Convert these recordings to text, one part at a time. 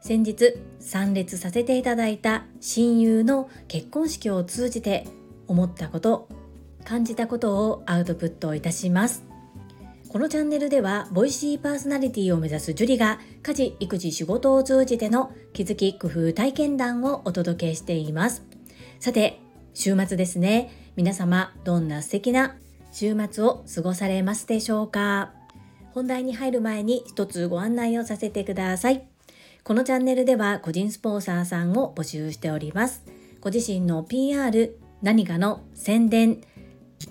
先日参列させていただいた親友の結婚式を通じて思ったこと感じたことをアウトプットいたします。このチャンネルではボイシーパーソナリティを目指すジュリが家事育児仕事を通じての気づき工夫体験談をお届けしています。さて週末ですね。皆様どんな素敵な週末を過ごされますでしょうか？本題に入る前に一つご案内をさせてください。このチャンネルでは個人スポンサーさんを募集しております。ご自身の PR 何かの宣伝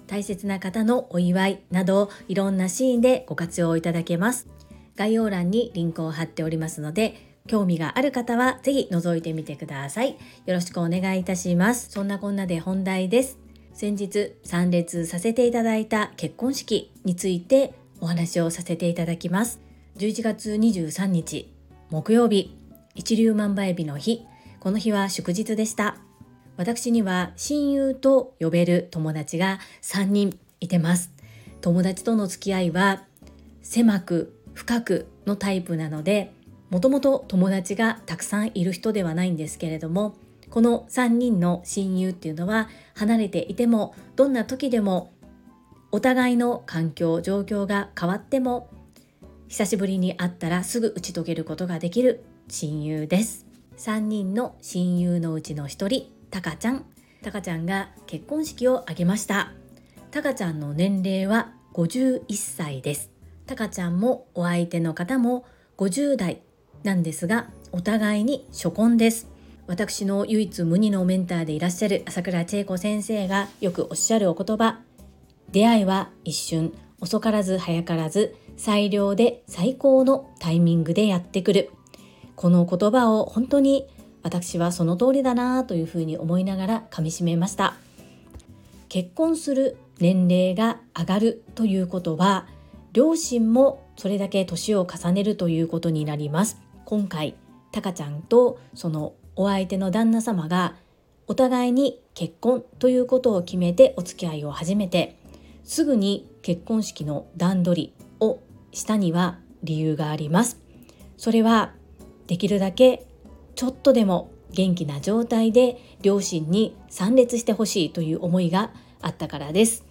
大切な方のお祝いなどいろんなシーンでご活用いただけます。概要欄にリンクを貼っておりますので興味がある方はぜひ覗いてみてください。よろしくお願いいたします。そんなこんなで本題です。先日参列させていただいた結婚式についてお話をさせていただきます。11月23日木曜日一粒万倍日の日。この日は祝日でした。私には親友と呼べる友達が3人いてます。友達との付き合いは狭く深くのタイプなのでもともと友達がたくさんいる人ではないんですけれどもこの3人の親友っていうのは離れていてもどんな時でもお互いの環境状況が変わっても久しぶりに会ったらすぐ打ち解けることができる親友です。3人の親友のうちの1人たかちゃん。たかちゃんが結婚式を挙げました。たかちゃんの年齢は51歳です。たかちゃんもお相手の方も50代なんですがお互いに初婚です。私の唯一無二のメンターでいらっしゃる朝倉千恵子先生がよくおっしゃるお言葉出会いは一瞬。遅からず早からず最良で最高のタイミングでやってくる。この言葉を本当に私はその通りだなというふうに思いながら噛みしめました。結婚する年齢が上がるということは両親もそれだけ年を重ねるということになります。今回タカちゃんとそのお相手の旦那様がお互いに結婚ということを決めてお付き合いを始めてすぐに結婚式の段取りをしたには理由があります。それはできるだけちょっとでも元気な状態で両親に参列してほしいという思いがあったからです。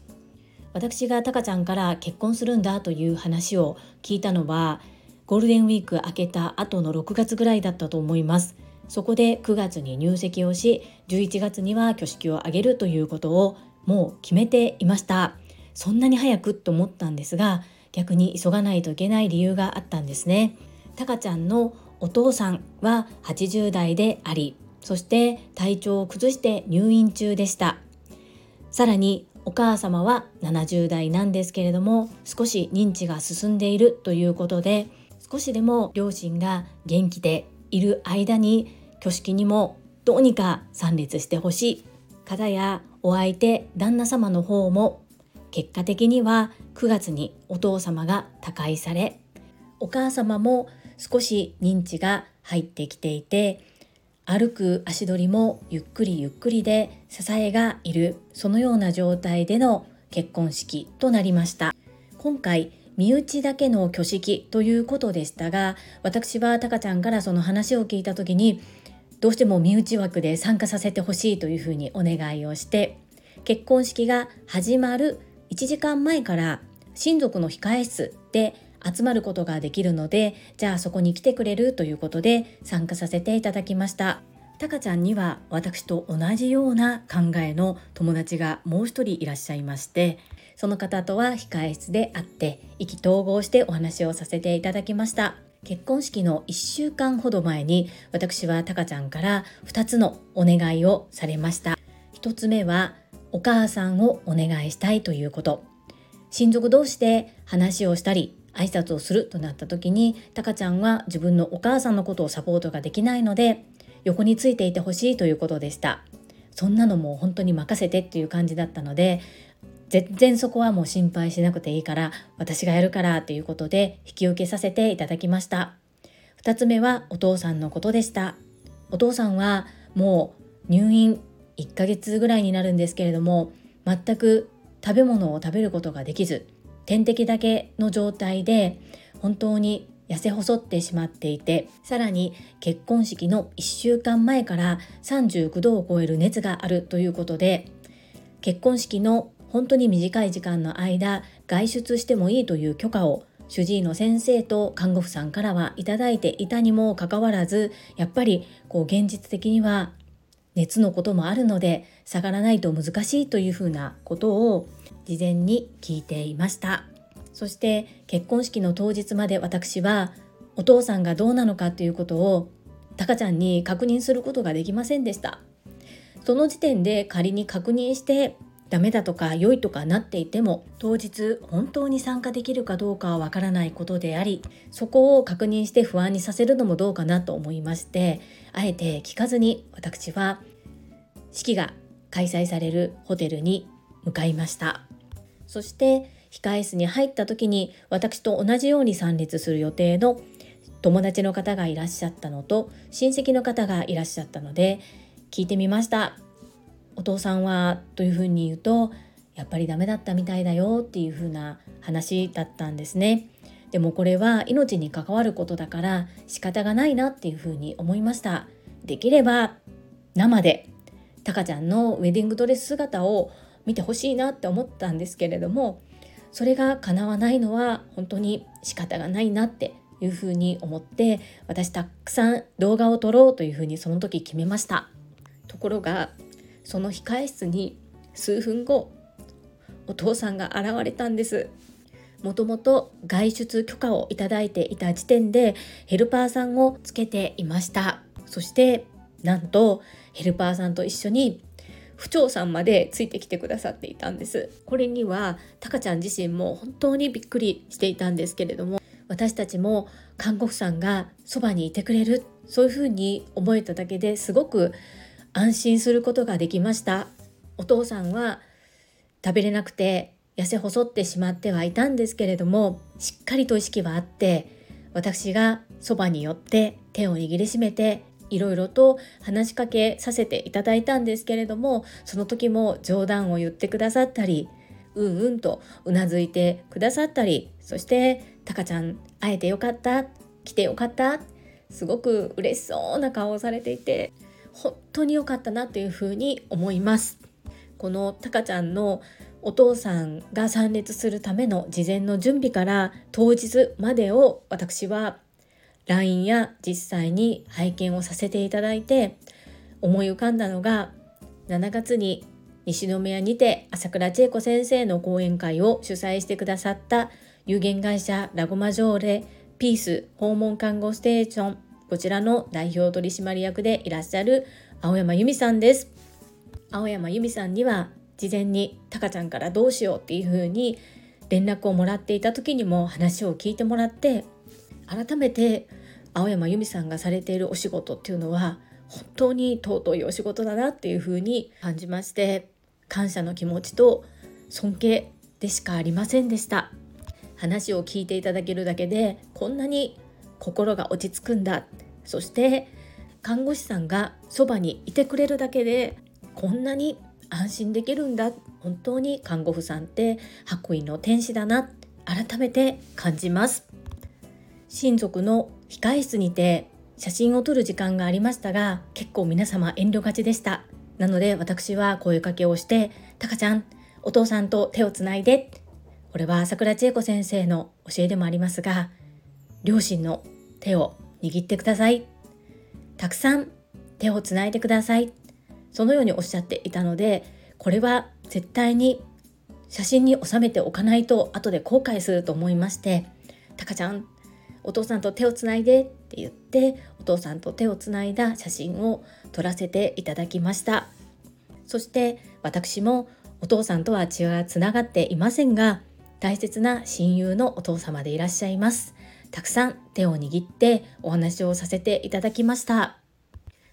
私がタカちゃんから結婚するんだという話を聞いたのはゴールデンウィーク明けた後の6月ぐらいだったと思います。そこで9月に入籍をし11月には挙式を挙げるということをもう決めていました。そんなに早くと思ったんですが逆に急がないといけない理由があったんですね。タカちゃんのお父さんは80代でありそして体調を崩して入院中でした。さらにお母様は70代なんですけれども少し認知が進んでいるということで少しでも両親が元気でいる間に挙式にもどうにか参列してほしい。方やお相手旦那様の方も結果的には9月にお父様が他界されお母様も少し認知が入ってきていて歩く足取りもゆっくりゆっくりで支えがいるそのような状態での結婚式となりました。今回身内だけの挙式ということでしたが私はタカちゃんからその話を聞いた時にどうしても身内枠で参加させてほしいというふうにお願いをして結婚式が始まる1時間前から親族の控え室で集まることができるのでじゃあそこに来てくれるということで参加させていただきました。タカちゃんには私と同じような考えの友達がもう一人いらっしゃいましてその方とは控え室で会って意気投合してお話をさせていただきました。結婚式の1週間ほど前に私はタカちゃんから2つのお願いをされました。1つ目はお母さんをお願いしたいということ。親族同士で話をしたり挨拶をするとなった時にタカちゃんは自分のお母さんのことをサポートができないので横についていてほしいということでした。そんなのもう本当に任せてっていう感じだったので全然そこはもう心配しなくていいから私がやるからということで引き受けさせていただきました。2つ目はお父さんのことでした。お父さんはもう入院1ヶ月ぐらいになるんですけれども全く食べ物を食べることができず点滴だけの状態で本当に痩せ細ってしまっていてさらに結婚式の1週間前から39度を超える熱があるということで結婚式の本当に短い時間の間外出してもいいという許可を主治医の先生と看護婦さんからはいただいていたにもかかわらずやっぱりこう現実的には熱のこともあるので下がらないと難しいというふうなことを事前に聞いていました。そして結婚式の当日まで私はお父さんがどうなのかということをタカちゃんに確認することができませんでした。その時点で仮に確認してダメだとか良いとかなっていても当日本当に参加できるかどうかはわからないことでありそこを確認して不安にさせるのもどうかなと思いましてあえて聞かずに私は式が開催されるホテルに向かいました。そして控室に入った時に私と同じように参列する予定の友達の方がいらっしゃったのと親戚の方がいらっしゃったので聞いてみました。お父さんはというふうに言うとやっぱりダメだったみたいだよっていうふうな話だったんですね。でもこれは命に関わることだから仕方がないなっていうふうに思いました。できれば生でタカちゃんのウェディングドレス姿を見てほしいなって思ったんですけれどもそれが叶わないのは本当に仕方がないなっていうふうに思って私たくさん動画を撮ろうというふうにその時決めました。ところがその控え室に数分後お父さんが現れたんです。もともと外出許可をいただいていた時点でヘルパーさんをつけていました。そしてなんとヘルパーさんと一緒に府長さんまでついてきてくださっていたんです。これにはタカちゃん自身も本当にびっくりしていたんですけれども私たちも看護婦さんがそばにいてくれる。そういうふうに思えただけですごく安心することができました。お父さんは食べれなくて痩せ細ってしまってはいたんですけれどもしっかりと意識はあって私がそばに寄って手を握りしめていろいろと話しかけさせていただいたんですけれどもその時も冗談を言ってくださったりうんうんとうなずいてくださったりそして「タカちゃん会えてよかった来てよかった」すごく嬉しそうな顔をされていて本当に良かったなというふうに思います。このタカちゃんのお父さんが参列するための事前の準備から当日までを私は LINE や実際に拝見をさせていただいて思い浮かんだのが7月に西宮にて朝倉千恵子先生の講演会を主催してくださった有限会社ラゴマジョーレピース訪問看護ステーションこちらの代表取締役でいらっしゃる青山由美さんです。青山由美さんには事前にタカちゃんからどうしようっていう風に連絡をもらっていた時にも話を聞いてもらって改めて青山由美さんがされているお仕事っていうのは本当に尊いお仕事だなっていう風に感じまして感謝の気持ちと尊敬でしかありませんでした話を聞いていただけるだけでこんなに心が落ち着くんだそして看護師さんがそばにいてくれるだけでこんなに安心できるんだ。本当に看護婦さんって白衣の天使だな。改めて感じます。親族の控室にて写真を撮る時間がありましたが結構皆様遠慮がちでした。なので私は声かけをして「タカちゃんお父さんと手をつないで」これは桜千恵子先生の教えでもありますが両親の手を握ってください。たくさん手をつないでください。そのようにおっしゃっていたのでこれは絶対に写真に収めておかないと後で後悔すると思いまして「たかちゃんお父さんと手をつないで」って言ってお父さんと手をつないだ写真を撮らせていただきました。そして私もお父さんとは血はつながっていませんが大切な親友のお父様でいらっしゃいます。たくさん手を握ってお話をさせていただきました。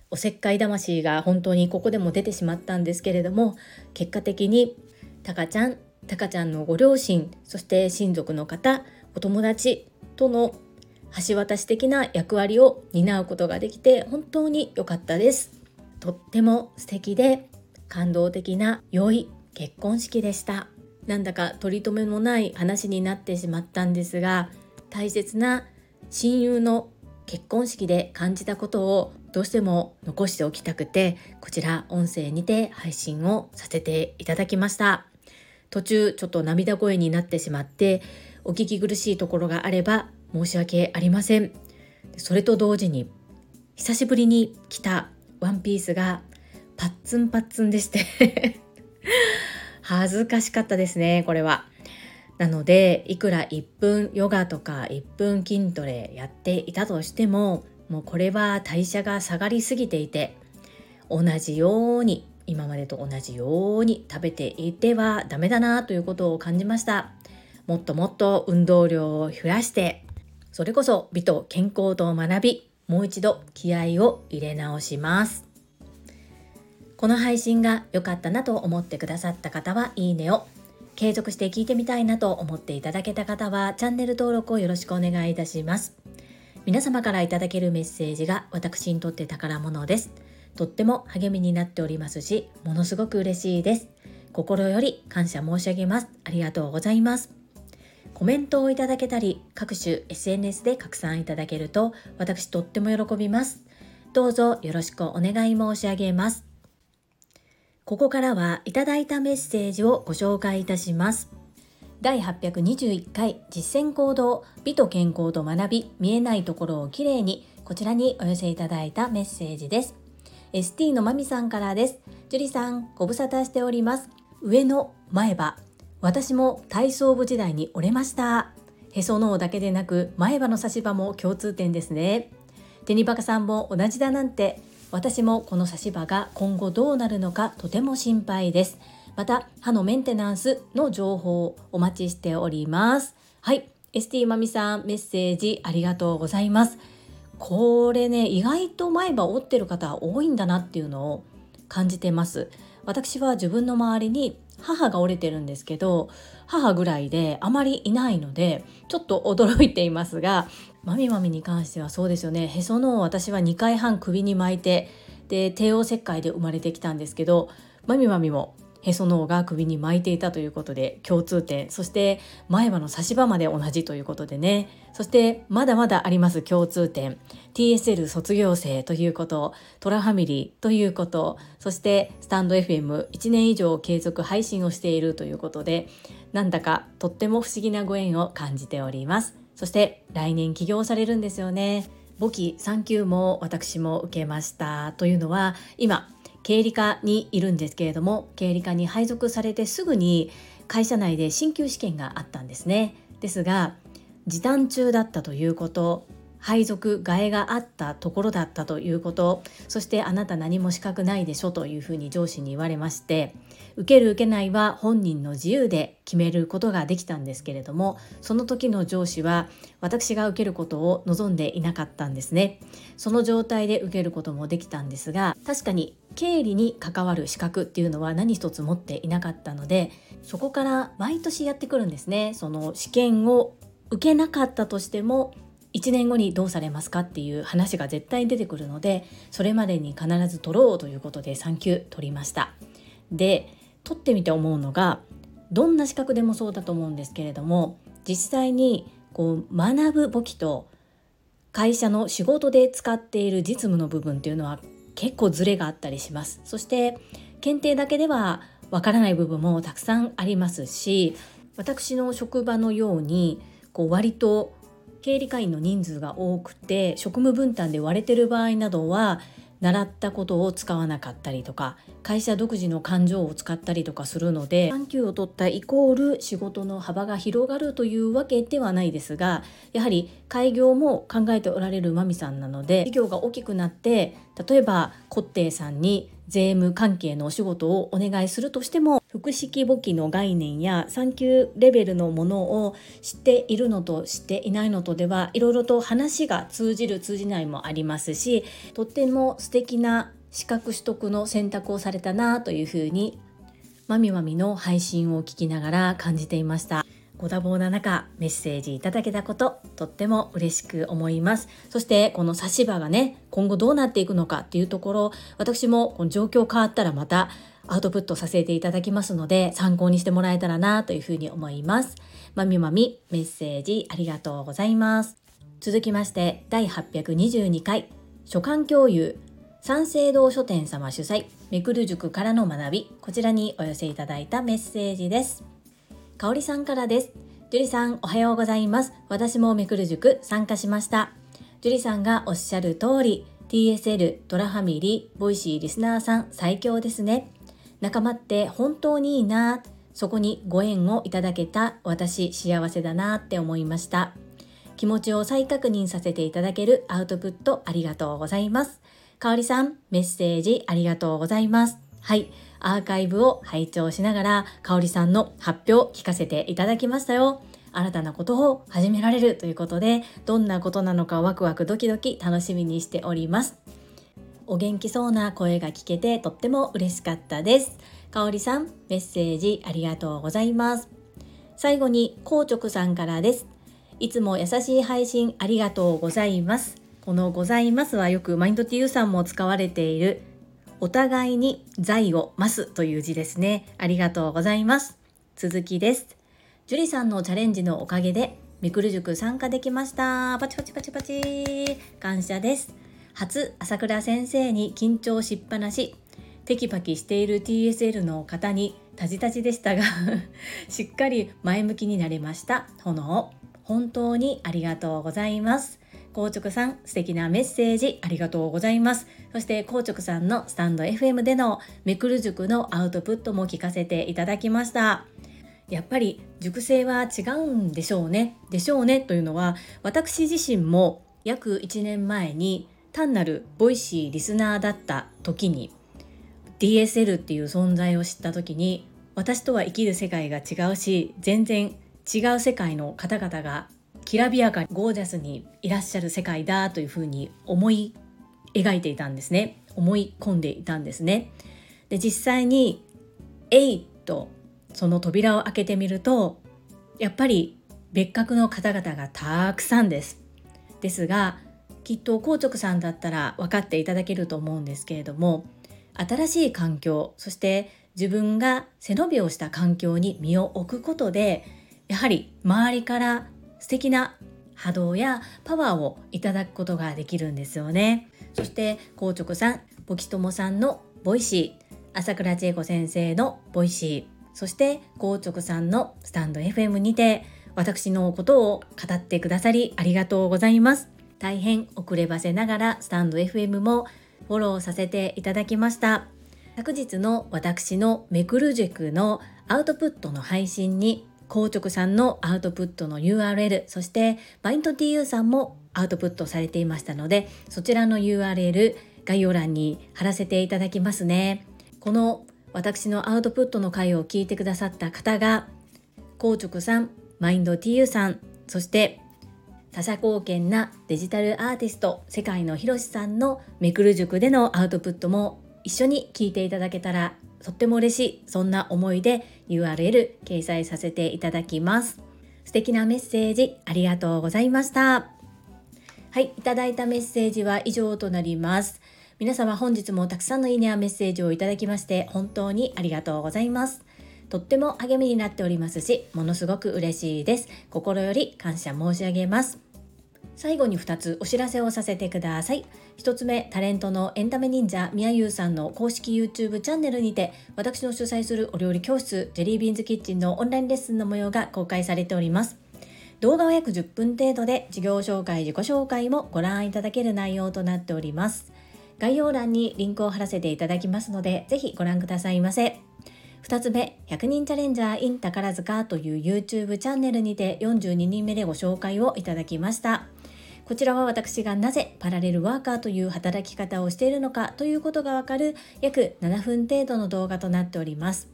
おせっかい魂が本当にここでも出てしまったんですけれども結果的にタカちゃんタカちゃんのご両親そして親族の方お友達との橋渡し的な役割を担うことができて本当に良かったですとっても素敵で感動的な良い結婚式でしたなんだか取り留めもない話になってしまったんですが大切な親友の結婚式で感じたことをどうしても残しておきたくてこちら音声にて配信をさせていただきました。途中ちょっと涙声になってしまってお聞き苦しいところがあれば申し訳ありません。それと同時に久しぶりに着たワンピースがパッツンパッツンでして。恥ずかしかったですねこれは。なのでいくら1分ヨガとか1分筋トレやっていたとしてももうこれは代謝が下がりすぎていて同じように今までと同じように食べていてはダメだなということを感じました。もっともっと運動量を増やしてそれこそ美と健康と学びもう一度気合を入れ直します。この配信が良かったなと思ってくださった方はいいねを継続して聞いてみたいなと思っていただけた方はチャンネル登録をよろしくお願いいたします。皆様からいただけるメッセージが私にとって宝物です。とっても励みになっておりますしものすごく嬉しいです。心より感謝申し上げます。ありがとうございます。コメントをいただけたり各種 SNS で拡散いただけると私とっても喜びます。どうぞよろしくお願い申し上げます。ここからはいただいたメッセージをご紹介いたします。第821回実践行動美と健康と学び見えないところをきれいにこちらにお寄せいただいたメッセージです。ST のまみさんからです。樹里さん、ご無沙汰しております。上の前歯。私も体操部時代に折れました。へその緒だけでなく前歯の差し歯も共通点ですね。テニバカさんも同じだなんて私もこの差し歯が今後どうなるのかとても心配です。また歯のメンテナンスの情報をお待ちしております。はい。ST まみさんメッセージありがとうございます。これね意外と前歯折ってる方多いんだなっていうのを感じてます。私は自分の周りに母が折れてるんですけど母ぐらいであまりいないのでちょっと驚いていますがまみまみに関してはそうですよね。へその緒私は2回半首に巻いてで帝王切開で生まれてきたんですけどまみまみもへその緒が首に巻いていたということで共通点。そして前歯の差し歯まで同じということでね。そしてまだまだあります共通点。TSL 卒業生ということ。トラファミリーということ。そしてスタンド FM1 年以上継続配信をしているということでなんだかとっても不思議なご縁を感じております。そして来年起業されるんですよね。簿記3級も私も受けました。というのは今経理課にいるんですけれども経理課に配属されてすぐに会社内で進級試験があったんですね。ですが時短中だったということ。配属替えがあったところだったということ。そしてあなた何も資格ないでしょというふうに上司に言われまして受ける受けないは本人の自由で決めることができたんですけれどもその時の上司は私が受けることを望んでいなかったんですね。その状態で受けることもできたんですが確かに経理に関わる資格っていうのは何一つ持っていなかったのでそこから毎年やってくるんですね。その試験を受けなかったとしても1年後にどうされますかっていう話が絶対出てくるのでそれまでに必ず取ろうということで3級取りました。で取ってみて思うのがどんな資格でもそうだと思うんですけれども実際にこう学ぶ簿記と会社の仕事で使っている実務の部分っていうのは結構ズレがあったりします。そして検定だけではわからない部分もたくさんありますし私の職場のようにこう割と経理課員の人数が多くて職務分担で割れてる場合などは習ったことを使わなかったりとか会社独自の感情を使ったりとかするので産休を取ったイコール仕事の幅が広がるというわけではないですがやはり開業も考えておられるまみさんなので事業が大きくなって例えばコッテイさんに税務関係のお仕事をお願いするとしても複式簿記の概念や産休レベルのものを知っているのと知っていないのとではいろいろと話が通じる通じないもありますしとっても素敵な資格取得の選択をされたなというふうにまみまみの配信を聞きながら感じていました。ご多忙な中メッセージいただけたこととっても嬉しく思いますそしてこの差し歯がね今後どうなっていくのかっていうところ私もこの状況変わったらまたアウトプットさせていただきますので参考にしてもらえたらなというふうに思います。まみまみメッセージありがとうございます。続きまして第822回書簡共有三省堂書店様主催めくる塾からの学びこちらにお寄せいただいたメッセージです。かおりさんからです。樹里さんおはようございます。私もめくる塾参加しました。樹里さんがおっしゃる通り TSL ドラファミリーボイシーリスナーさん最強ですね。仲間って本当にいいなそこにご縁をいただけた私幸せだなって思いました。気持ちを再確認させていただけるアウトプットありがとうございます。かおりさん、メッセージありがとうございます。はい、アーカイブを拝聴しながら、かおりさんの発表を聞かせていただきましたよ。新たなことを始められるということで、どんなことなのかワクワクドキドキ楽しみにしております。お元気そうな声が聞けてとっても嬉しかったです。かおりさん、メッセージありがとうございます。最後に、こうちょくさんからです。いつも優しい配信ありがとうございます。このございますはよくマインド TU さんも使われているお互いに財を増すという字ですね。ありがとうございます。続きです。樹里さんのチャレンジのおかげでみくる塾参加できました。パチパチパチパチ。感謝です。初朝倉先生に緊張しっぱなし。テキパキしている TSL の方にタジタジでしたが しっかり前向きになれました。炎。本当にありがとうございます。硬直さん、素敵なメッセージありがとうございます。そして硬直さんのスタンド FM でのめくる塾のアウトプットも聞かせていただきました。やっぱり塾生は違うんでしょうね。でしょうねというのは私自身も約1年前に単なる Voicyリスナーだった時に DSL っていう存在を知った時に私とは生きる世界が違うし全然違う世界の方々がきらびやかにゴージャスにいらっしゃる世界だというふうに思い描いていたんですね思い込んでいたんですねで実際に「えい!」とその扉を開けてみるとやっぱり別格の方々がたくさんですですがきっと硬直さんだったら分かっていただけると思うんですけれども新しい環境そして自分が背伸びをした環境に身を置くことでやはり周りから素敵な波動やパワーをいただくことができるんですよね。そして硬直さんボキトモさんの Voicy朝倉千恵子先生の Voicyそして硬直さんのスタンド FM にて私のことを語ってくださりありがとうございます。大変遅ればせながらスタンド FM もフォローさせていただきました。昨日の私のめくる塾のアウトプットの配信に硬直さんのアウトプットの URL そしてバイント TU さんもアウトプットされていましたのでそちらの URL 概要欄に貼らせていただきますね。この私のアウトプットの回を聞いてくださった方が硬直さんマインド TU さんそして他者貢献なデジタルアーティスト世界のひろしさんのめくる塾でのアウトプットも一緒に聞いていただけたらとっても嬉しいそんな思いで URL 掲載させていただきます。素敵なメッセージありがとうございました。はいいただいたメッセージは以上となります。皆様本日もたくさんのいいねやメッセージをいただきまして本当にありがとうございます。とっても励みになっておりますしものすごく嬉しいです心より感謝申し上げます最後に2つお知らせをさせてください。1つ目、タレントのエンタメ忍者みやゆうさんの公式 YouTube チャンネルにて、私の主催するお料理教室、ジェリービーンズキッチンのオンラインレッスンの模様が公開されております。動画は約10分程度で、事業紹介、自己紹介もご覧いただける内容となっております。概要欄にリンクを貼らせていただきますので、ぜひご覧くださいませ。2つ目、100人チャレンジャー in 宝塚という YouTube チャンネルにて42人目でご紹介をいただきました。こちらは私がなぜパラレルワーカーという働き方をしているのかということがわかる約7分程度の動画となっております。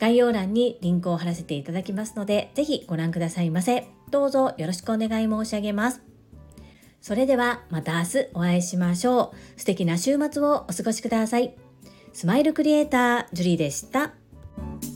概要欄にリンクを貼らせていただきますので、ぜひご覧くださいませ。どうぞよろしくお願い申し上げます。それではまた明日お会いしましょう。素敵な週末をお過ごしください。スマイルクリエイター、ジュリーでした。Thank you.